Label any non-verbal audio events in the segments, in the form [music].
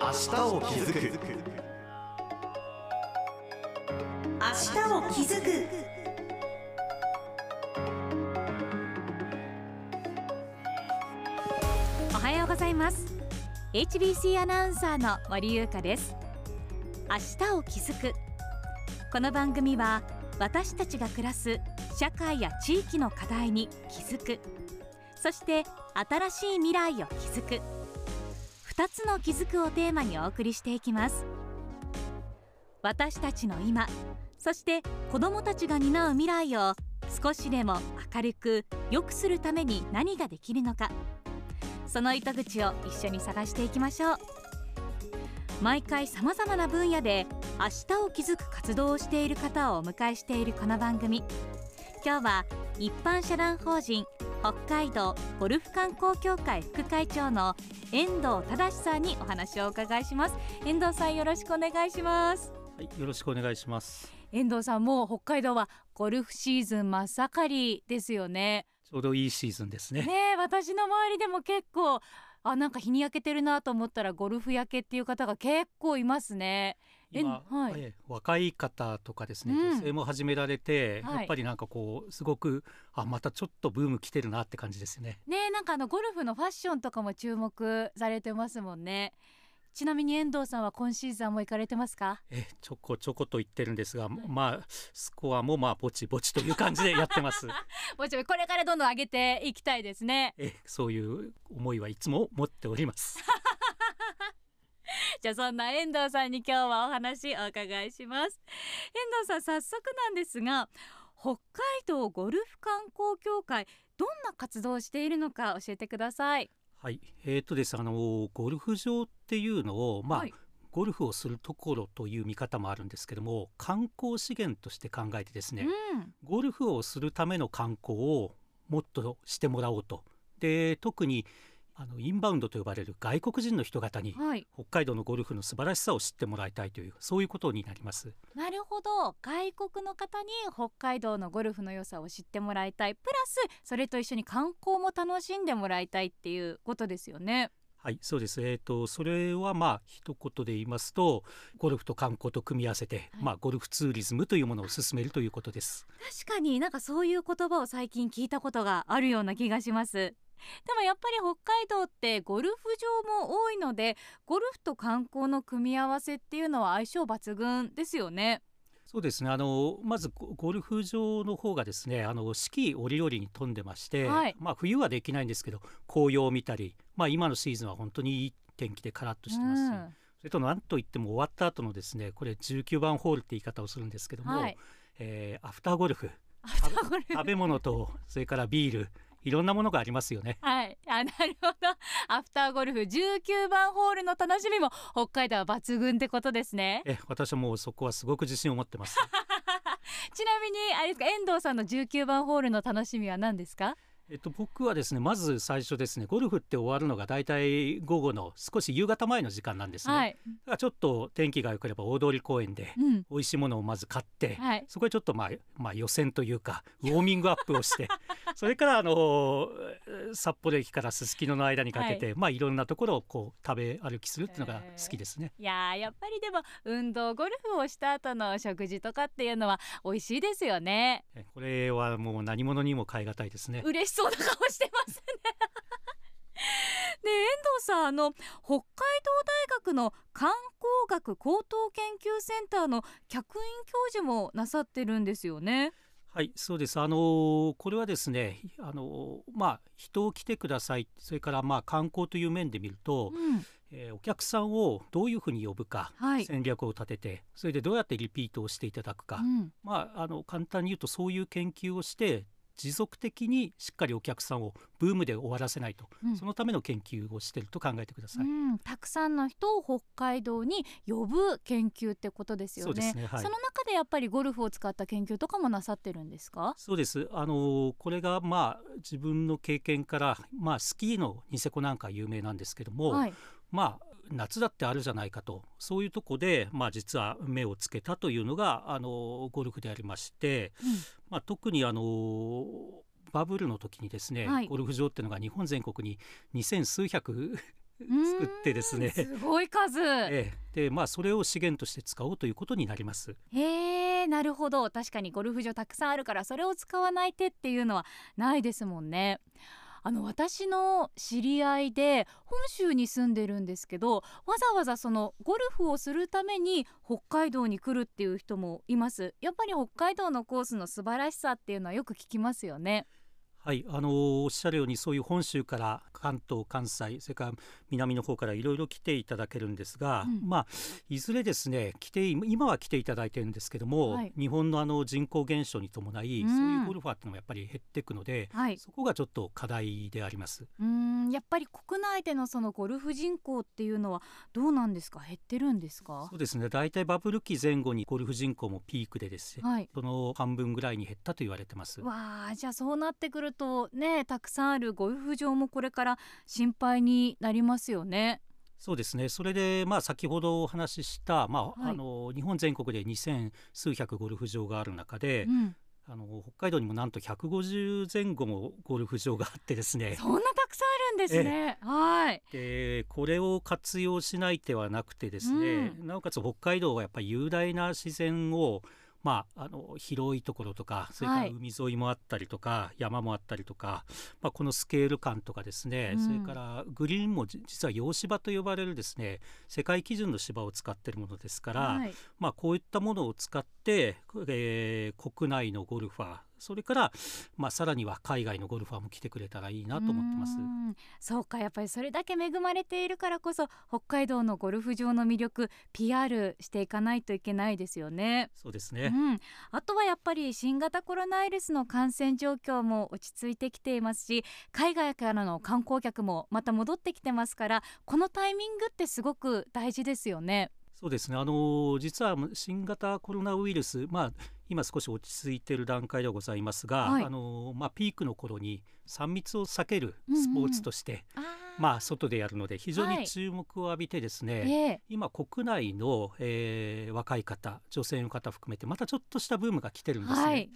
明日を気づく。明日を気づく。おはようございます。HBC アナウンサーの森優香です。明日を気づく。この番組は私たちが暮らす社会や地域の課題に気づく。そして新しい未来を築く。2つの気づくをテーマにお送りしていきます。私たちの今そして子どもたちが担う未来を少しでも明るく良くするために何ができるのかその糸口を一緒に探していきましょう。毎回さまざまな分野で明日を築く活動をしている方をお迎えしているこの番組。今日は一般社団法人北海道ゴルフ観光協会副会長の遠藤忠さんにお話をお伺いします遠藤さんよろしくお願いしますはい、よろしくお願いします。遠藤さんも北海道はゴルフシーズン真っ盛りですよねちょうどいいシーズンですね。ねえ私の周りでも結構あなんか日に焼けてるなと思ったらゴルフ焼けっていう方が結構いますねえ今、はい。ええ若い方とかですね、うん。女性も始められて、はい。やっぱりなんかこうすごくあまたちょっとブーム来てるなって感じですよね。ねえなんかあのゴルフのファッションとかも注目されてますもんね。ちなみに遠藤さんは今シーズンも行かれてますか？えちょこちょこと言ってるんですが、まあスコアもまあぼちぼちという感じでやってます。[laughs] もちろんこれからどんどん上げていきたいですね。えそういう思いはいつも持っております。[laughs] [laughs] じゃあそんな遠藤さんに今日はお話お伺いします。遠藤さん早速なんですが北海道ゴルフ観光協会どんな活動をしているのか教えてください。はい、えーとです。あのゴルフ場っていうのをまあ、はい。ゴルフをするところという見方もあるんですけども観光資源として考えてですね、うん。ゴルフをするための観光をもっとしてもらおうと。で特にあのインバウンドと呼ばれる外国人の人方にはい北海道のゴルフの素晴らしさを知ってもらいたいというそういうことになります。なるほど外国の方に北海道のゴルフの良さを知ってもらいたいプラスそれと一緒に観光も楽しんでもらいたいっていうことですよねはい、そうです。えっ、とそれはまあ一言で言いますと、ゴルフと観光と組み合わせて、はいまあゴルフツーリズムというものを進めるということです。確かになんかそういう言葉を最近聞いたことがあるような気がしますでもやっぱり北海道ってゴルフ場も多いのでゴルフと観光の組み合わせっていうのは相性抜群ですよね。そうですね。あのまずゴゴルフ場の方がですね、あの四季折々に飛んでまして、はい。まあ冬はできないんですけど、紅葉を見たり、まあ今のシーズンは本当にいい天気でカラッとしてますし、うん。それと何といっても終わった後のですね、これ19番ホールって言い方をするんですけども、はい。えーアフターゴルフ。食べ物とそれからビール、いろんなものがありますよね。はいあなるほど [laughs] アフターゴルフ19番ホールの楽しみも北海道は抜群ってことですねえ私はもうそこはすごく自信を持ってます。[laughs] ちなみにあれですか遠藤さんの19番ホールの楽しみは何ですか？えっと、僕はですねまず最初ですねゴルフって終わるのがだいたい午後の少し夕方前の時間なんですね、はい、だからちょっと天気が良ければ大通公園でうん、美味しいものをまず買って、はい。そこでちょっとまあ、まあ、予選というかウォーミングアップをして [laughs] それからあの札幌駅からすすきのの間にかけて、い。まあ、いろんなところをこう食べ歩きするっていうのが好きですね。いやーやっぱりでも運動ゴルフをした後の食事とかっていうのは美味しいですよね。えこれはもう何物にも代え難いですね。嬉しそうな顔してますね。で [laughs] 遠藤さんあの北海道大学の観光学高等研究センターの客員教授もなさってるんですよね。はい、そうです。あのーこれはですね、あのーまあ人を来てください、それからまあ観光という面で見ると、うん。えーお客さんをどういうふうに呼ぶか、はい。戦略を立てて、それでどうやってリピートをしていただくか、うん。まああの簡単に言うとそういう研究をして。持続的にしっかりお客さんをブームで終わらせないと、うん。そのための研究をしていると考えてください。うん、たくさんの人を北海道に呼ぶ研究ってことですよそうでねすね。はい。その中でやっぱりゴルフを使った研究とかもなさってるんですか？そうです。あのこれがまあ自分の経験からまあスキーのニセコなんか有名なんですけども、はい。まあ夏だってあるじゃないかと。そういうとこでまあ実は目をつけたというのがあのゴルフでありまして、うん。まあ特にあのバブルの時にですね、はい。ゴルフ場っていうのが日本全国に二千数百作ってですね。すごい数。ええ。でまあそれを資源として使おうということになります。へえなるほど。確かにゴルフ場たくさんあるからそれを使わない手っていうのはないですもんね。あの私の知り合いで本州に住んでるんですけどわざわざそのゴルフをするために北海道に来るっていう人もいます。やっぱり北海道のコースの素晴らしさっていうのはよく聞きますよね。はい、あのおっしゃるようにそういう本州から関東関西それから南の方からいろいろ来ていただけるんですが、うん。まあいずれですね来て今は来ていただいてるんですけども、はい。日本のあの人口減少に伴い、うん。そういうゴルファーっていうのもやっぱり減っていくので、はい。そこがちょっと課題であります。うーんやっぱり国内でのそのゴルフ人口っていうのはどうなんですか？減ってるんですか？そうですね。大体バブル期前後にゴルフ人口もピークでですね、はい。その半分ぐらいに減ったと言われてます。わあじゃあそうなってくるとねたくさんあるゴルフ場もこれから心配になりますよね。そうですねそれで、まあ、先ほどお話しした、まあはいあの日本全国で2,000数百ゴルフ場がある中で、うん、あの北海道にもなんと150前後もゴルフ場があってですねそんなたくさんあるんですね。はい。でこれを活用しない手はなくてですね、なおかつ北海道はやっぱり雄大な自然をまあ、あの広いところとかそれからはい海沿いもあったりとか、山もあったりとか、まあ、このスケール感とかですね、うんそれからグリーンもじ実は洋芝と呼ばれるですね世界基準の芝を使っているものですから、はい。まあ、こういったものを使って、えー国内のゴルファーそれから、まあ、さらには海外のゴルファーも来てくれたらいいなと思ってますそうかやっぱりそれだけ恵まれているからこそ北海道のゴルフ場の魅力 PR していかないといけないですよね。そうですね、うん、あとはやっぱり新型コロナウイルスの感染状況も落ち着いてきていますし海外からの観光客もまた戻ってきてますからこのタイミングってすごく大事ですよね。そうですね。あの実は新型コロナウイルス、まあ、今少し落ち着いている段階ではございますが、はい。あのまあ、ピークの頃に3密を避けるスポーツとして、あー。まあ、外でやるので非常はい。に注目を浴びてですね、ええ。今国内の、えー若い方女性の方含めてまたちょっとしたブームが来てるんですね。はい。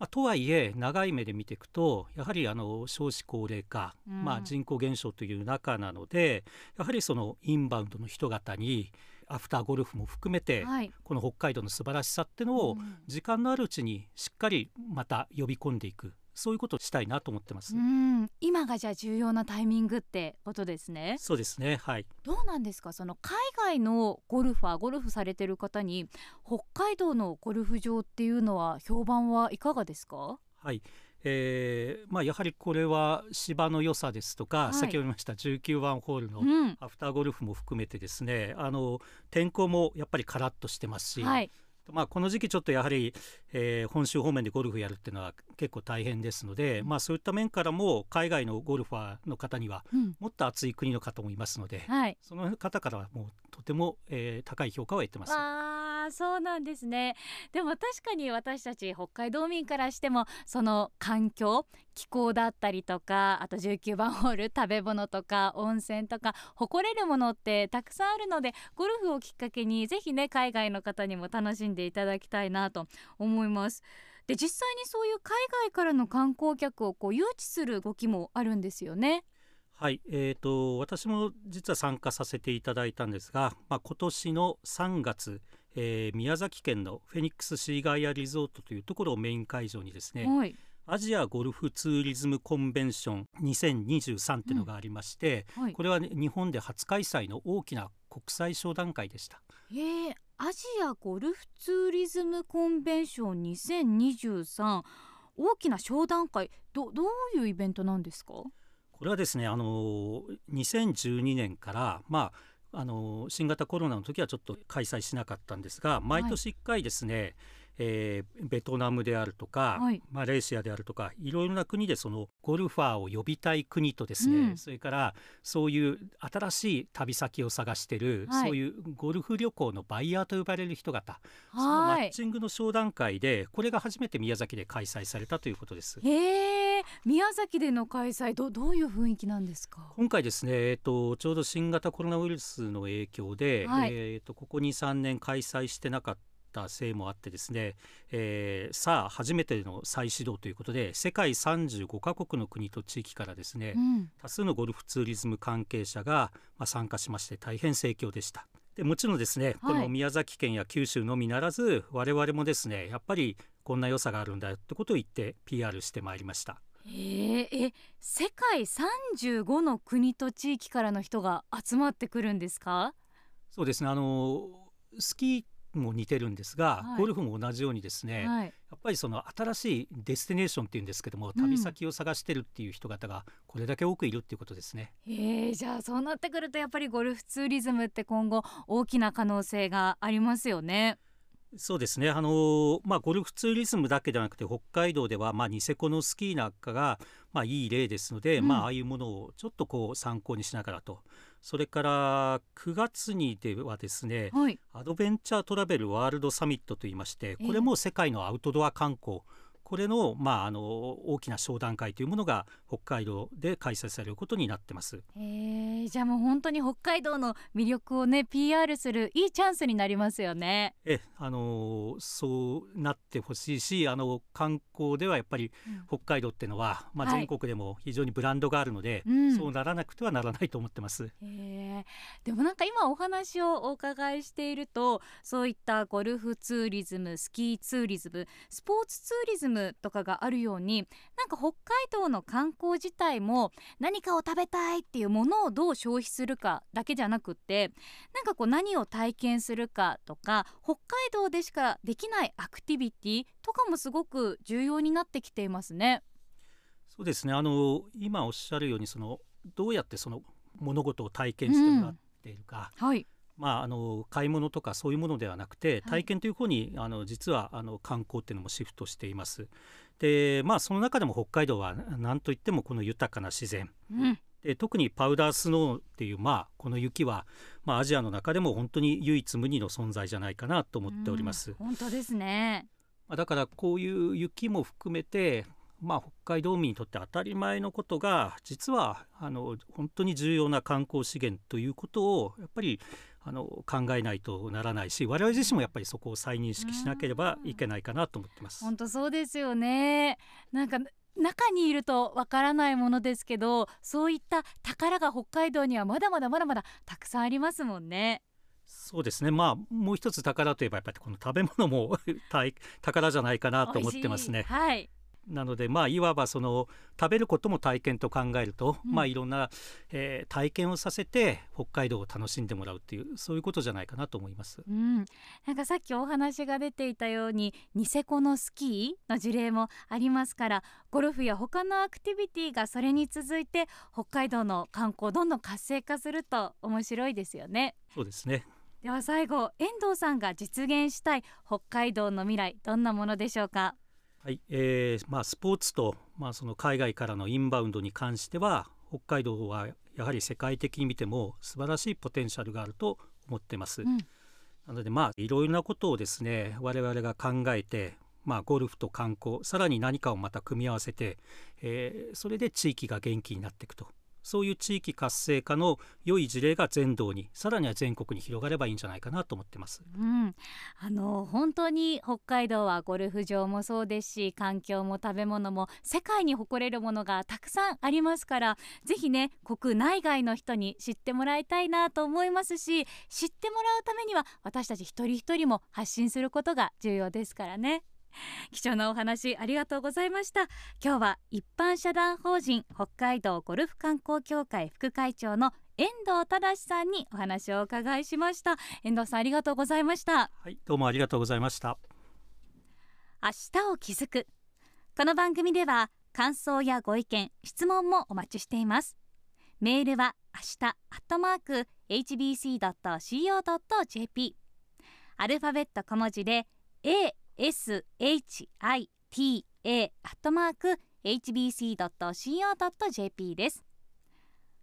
まあ、とはいえ長い目で見ていくとやはりあの少子高齢化、うん。まあ、人口減少という中なのでやはりそのインバウンドの人々にアフターゴルフも含めて、はい。この北海道の素晴らしさってのをうん。時間のあるうちにしっかりまた呼び込んでいく。そういうことをしたいなと思ってます。うん。今がじゃあ重要なタイミングってことですね。そうですね。はい。どうなんですか？その海外のゴルファーゴルフされてる方に北海道のゴルフ場っていうのは評判はいかがですか？はいえーまあ、やはりこれは芝の良さですとか、はい。先ほど言いました19番ホールのうん。アフターゴルフも含めてですねあの天候もやっぱりカラッとしてますし、はい。まあ、この時期ちょっとやはり、えー本州方面でゴルフやるっていうのは結構大変ですので、まあ、そういった面からも海外のゴルファーの方にはうん。もっと熱い国の方もいますので、はい。その方からはもうとても、えー高い評価を得てます。あーそうなんですねでも確かに私たち北海道民からしてもその環境気候だったりとかあと19番ホール食べ物とか温泉とか誇れるものってたくさんあるのでゴルフをきっかけにぜひね海外の方にも楽しんでいただきたいなと思います。で実際にそういう海外からの観光客をこう誘致する動きもあるんですよね。はい、えー、と私も実は参加させていただいたんですが、まあ、今年の3月、えー宮崎県のフェニックスシーガイアリゾートというところをメイン会場にですね、はい、アジアゴルフツーリズムコンベンション2023っていうのがありまして、はい。これは、ね、日本で初開催の大きな国際商談会でした。えー、アジアゴルフツーリズムコンベンション2023大きな商談会どどういうイベントなんですか？これはですねあの2012年からまああの新型コロナの時はちょっと開催しなかったんですが毎年1回ですね、えーベトナムであるとか、はい。マレーシアであるとかいろいろな国でそのゴルファーを呼びたい国とですね、うん。それからそういう新しい旅先を探してる、はい。そういうゴルフ旅行のバイヤーと呼ばれる人々そのマはいッチングの商談会でこれが初めて宮崎で開催されたということです。へえ宮崎での開催どどういう雰囲気なんですか？今回ですね、えっと、ちょうど新型コロナウイルスの影響で、はいえっとここ23年開催してなかったったせいもあってですね、えー、さあ初めての再始動ということで世界35カ国の国と地域からですね、うん、多数のゴルフツーリズム関係者が、まあ、参加しまして大変盛況でした。でもちろんですね、この宮崎県や九州のみならず我々もですねやっぱりこんな良さがあるんだよってことを言って PR してまいりました。えー、え世界35の国と地域からの人が集まってくるんですか？そうですね。あのスキーも似てるんですが、はい、ゴルフも同じようにですね、はい、やっぱりその新しいデスティネーションっていうんですけども旅先を探してるっていう人方がこれだけ多くいるっていうことですね。うん、えー、じゃあそうなってくるとやっぱりゴルフツーリズムって今後大きな可能性がありますよね。そうですね。あの、まあ、ゴルフツーリズムだけではなくて北海道では、まあ、ニセコのスキーなんかが、まあ、いい例ですので、うん、まあ、ああいうものをちょっとこう参考にしながらと。それから9月にではですね、はい、アドベンチャートラベルワールドサミットといいましてこれも世界のアウトドア観光、これの,、まあ、あの大きな商談会というものが北海道で開催されることになってます。えじゃあもう本当に北海道の魅力をね PR するいいチャンスになりますよね。えあのそうなってほしいしあの観光ではやっぱり北海道っていうのは、うん、まあ、全国でも非常にブランドがあるので、はい、そうならなくてはならないと思ってます。えでもなんか今お話をお伺いしているとそういったゴルフツーリズムスキーツーリズムスポーツツーリズムとかがあるようになんか北海道の観光自体も何かを食べたいっていうものをどう消費するかだけじゃなくってなんかこう何を体験するかとか北海道でしかできないアクティビティとかもすごく重要になってきていますね。そうですね。あの今おっしゃるようにそのどうやってその物事を体験してもらっているか、うん。はい、まあ、あの買い物とかそういうものではなくて体験という方に、あの実はあの観光っていうのもシフトしています。でまあその中でも北海道は何といってもこの豊かな自然、うん、で特にパウダースノーっていう、まあ、この雪は、まあ、アジアの中でも本当に唯一無二の存在じゃないかなと思っております。本当ですね。だからこういう雪も含めてまあ、北海道民にとって当たり前のことが実はあの本当に重要な観光資源ということをやっぱりあの考えないとならないし我々自身もやっぱりそこを再認識しなければいけないかなと思ってます。本当そうですよねなんか中にいるとわからないものですけどそういった宝が北海道にはまだまだまだまだたくさんありますもんね。そうですねまあもう一つ宝といえばやっぱりこの食べ物も [laughs] 宝じゃないかなと思ってますね。はいなのでまあいわばその食べることも体験と考えると、うん、まあいろんな、えー、体験をさせて北海道を楽しんでもらうっていうそういうことじゃないかなと思います。うん、なんかさっきお話が出ていたようにニセコのスキーの事例もありますからゴルフや他のアクティビティがそれに続いて北海道の観光どんどん活性化すると面白いですよね。そうですねでは最後遠藤さんが実現したい北海道の未来どんなものでしょうか？はいえーまあ、スポーツと、まあ、その海外からのインバウンドに関しては北海道はやはり世界的に見ても素晴らしいポテンシャルがあると思ってます。うん、なのでまあいろいろなことをですね我々が考えて、まあ、ゴルフと観光さらに何かをまた組み合わせて、えー、それで地域が元気になっていくとそういう地域活性化の良い事例が全道にさらには全国に広がればいいんじゃないかなと思ってます、うん、あの本当に北海道はゴルフ場もそうですし環境も食べ物も世界に誇れるものがたくさんありますからぜひね国内外の人に知ってもらいたいなと思いますし知ってもらうためには私たち一人一人も発信することが重要ですからね。貴重なお話ありがとうございました。今日は一般社団法人北海道ゴルフ観光協会副会長の遠藤忠さんにお話をお伺いしました。遠藤さんありがとうございました。はいどうもありがとうございました。明日を気づく。この番組では感想やご意見質問もお待ちしています。メールは明日アットマーク hbc.co.jp アルファベット小文字で a shita アットマーク hbc.co.jp です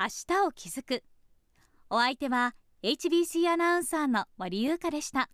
明日を気づくお相手は HBC アナウンサーの森優香でした。